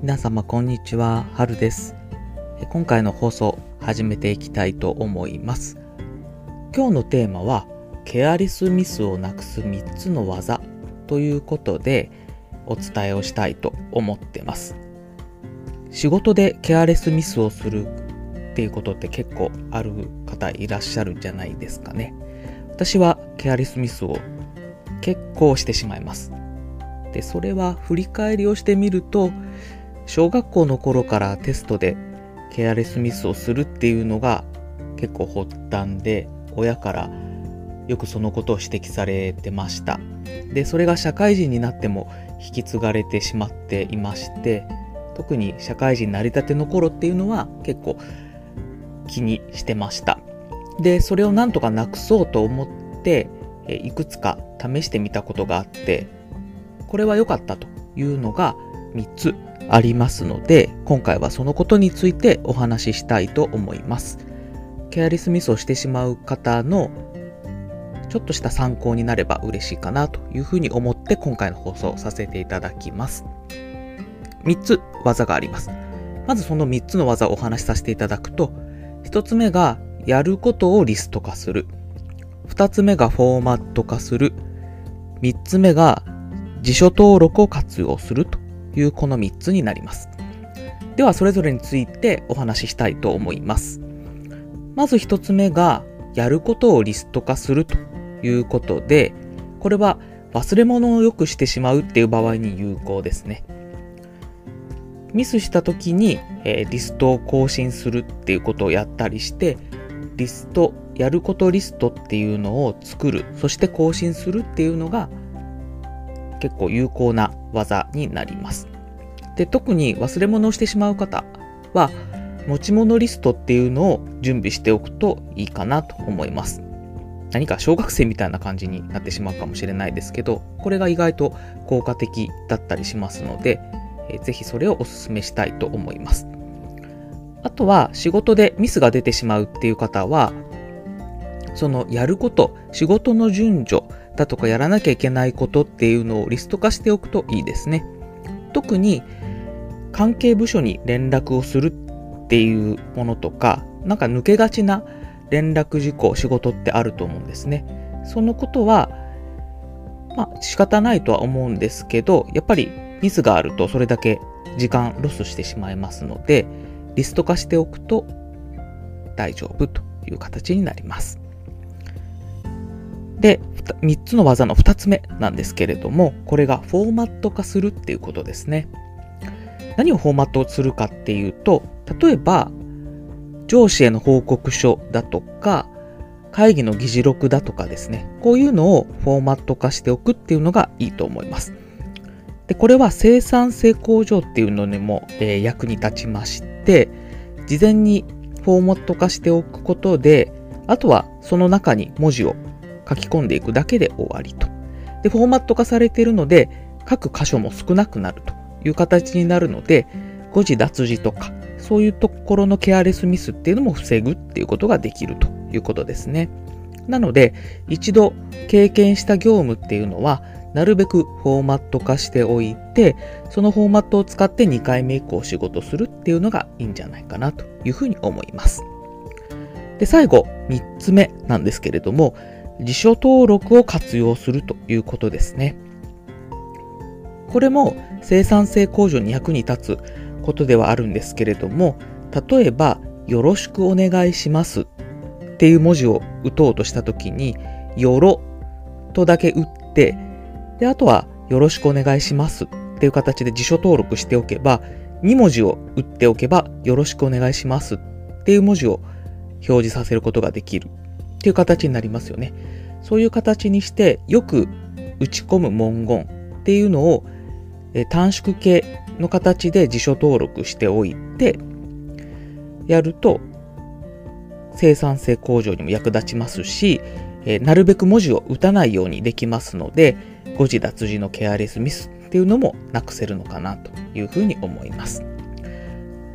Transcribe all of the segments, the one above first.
皆様こんにちは、はるです。今回の放送始めていきたいと思います。今日のテーマは、ケアリスミスをなくす3つの技ということでお伝えをしたいと思ってます。仕事でケアレスミスをするっていうことって結構ある方いらっしゃるんじゃないですかね。私はケアレスミスを結構してしまいます。で、それは振り返りをしてみると、小学校の頃からテストでケアレスミスをするっていうのが結構発端で、親からよくそのことを指摘されてました。で、それが社会人になっても引き継がれてしまっていまして、特に社会人成り立ての頃っていうのは結構気にしてました。で、それをなんとかなくそうと思って、いくつか試してみたことがあって、これは良かったというのが3つありますので、今回はそのことについてお話ししたいと思います。ケアリスミスをしてしまう方のちょっとした参考になれば嬉しいかなというふうに思って今回の放送させていただきます。3つ技があります。まずその3つの技をお話しさせていただくと、1つ目がやることをリスト化する。2つ目がフォーマット化する。3つ目が辞書登録を活用するというこの3つになります。ではそれぞれについてお話ししたいと思います。まず1つ目がやることをリスト化するということで、これは忘れ物をよくしてしまうっていう場合に有効ですね。ミスした時に、えーリストを更新するっていうことをやったりして、リスト、やることリストっていうのを作る、そして更新するっていうのが結構有効な技になります。で、特に忘れ物をしてしまう方は、持ち物リストっていうのを準備しておくといいかなと思います。何か小学生みたいな感じになってしまうかもしれないですけど、これが意外と効果的だったりしますので、えーぜひそれをお勧めしたいと思います。あとは仕事でミスが出てしまうっていう方は、そのやること、仕事の順序だとかやらなきゃいけないことっていうのをリスト化しておくといいですね。特に関係部署に連絡をするっていうものとか、なんか抜けがちな連絡事項、仕事ってあると思うんですね。そのことは、まあ仕方ないとは思うんですけど、やっぱりミスがあるとそれだけ時間ロスしてしまいますので、リスト化しておくと大丈夫という形になります。で、3つの技の2つ目なんですけれども、これがフォーマット化するっていうことですね。何をフォーマットするかっていうと、例えば、上司への報告書だとか、会議の議事録だとかですね、こういうのをフォーマット化しておくっていうのがいいと思います。で、これは生産性向上っていうのにも、えー役に立ちまして、事前にフォーマット化しておくことで、あとはその中に文字を書き込んでいくだけで終わりと。で、フォーマット化されているので、各箇所も少なくなるという形になるので、誤字脱字とか、そういうところのケアレスミスっていうのも防ぐっていうことができるということですね。なので、一度経験した業務っていうのは、なるべくフォーマット化しておいて、そのフォーマットを使って2回目以降仕事するっていうのがいいんじゃないかなというふうに思います。で、最後、3つ目なんですけれども、辞書登録を活用するということですね。これも生産性向上に役に立つことではあるんですけれども、例えば、よろしくお願いしますっていう文字を打とうとしたときに、よろとだけ打って、で、あとは、よろしくお願いしますっていう形で辞書登録しておけば、2文字を打っておけば、よろしくお願いしますっていう文字を表示させることができるっていう形になりますよね。そういう形にして、よく打ち込む文言っていうのを、え短縮形の形で辞書登録しておいて、やると、生産性向上にも役立ちますし、えなるべく文字を打たないようにできますので、誤字脱字のケアレスミスっていうのもなくせるのかなというふうに思います。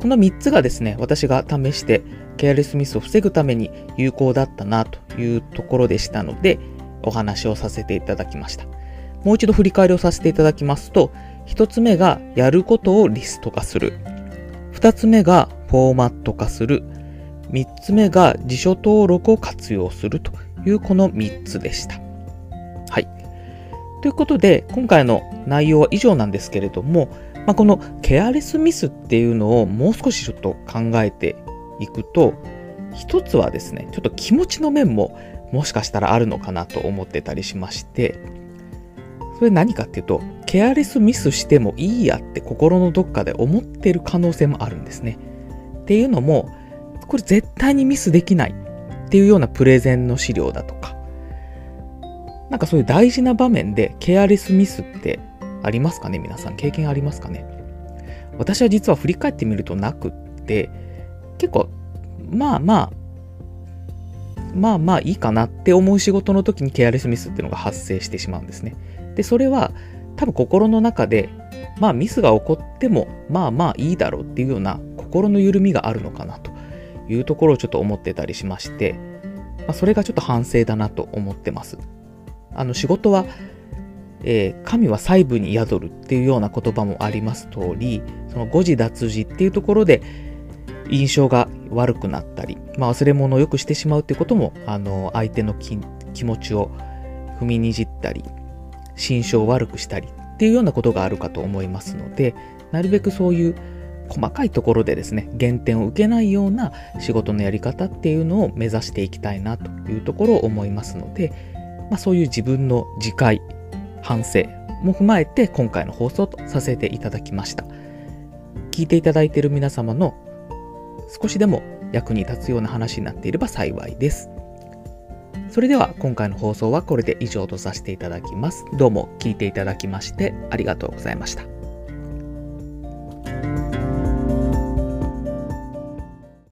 この3つがですね、私が試してケアレスミスを防ぐために有効だったなというところでしたので、お話をさせていただきました。もう一度振り返りをさせていただきますと、1つ目がやることをリスト化する。2つ目がフォーマット化する。3つ目が辞書登録を活用するというこの3つでした。はい。ということで、今回の内容は以上なんですけれども、まあ、このケアレスミスっていうのをもう少しちょっと考えていくと、一つはですね、ちょっと気持ちの面ももしかしたらあるのかなと思ってたりしまして、それ何かっていうと、ケアレスミスしてもいいやって心のどっかで思ってる可能性もあるんですね。っていうのも、これ絶対にミスできないっていうようなプレゼンの資料だとか、なんかそういう大事な場面でケアレスミスってありますかね皆さん経験ありますかね私は実は振り返ってみるとなくって、結構、まあまあ、まあまあいいかなって思う仕事の時にケアレスミスっていうのが発生してしまうんですね。で、それは多分心の中で、まあミスが起こっても、まあまあいいだろうっていうような心の緩みがあるのかなというところをちょっと思ってたりしまして、まあ、それがちょっと反省だなと思ってます。あの仕事は、えー、神は細部に宿るっていうような言葉もあります通り、その誤字脱字っていうところで印象が悪くなったり、まあ、忘れ物をよくしてしまうってことも、あの相手の気持ちを踏みにじったり、心象を悪くしたりっていうようなことがあるかと思いますので、なるべくそういう細かいところでですね、減点を受けないような仕事のやり方っていうのを目指していきたいなというところを思いますので、まあ、そういう自分の自戒、反省も踏まえて今回の放送とさせていただきました。聞いていただいている皆様の少しでも役に立つような話になっていれば幸いです。それでは今回の放送はこれで以上とさせていただきます。どうも聞いていただきましてありがとうございました。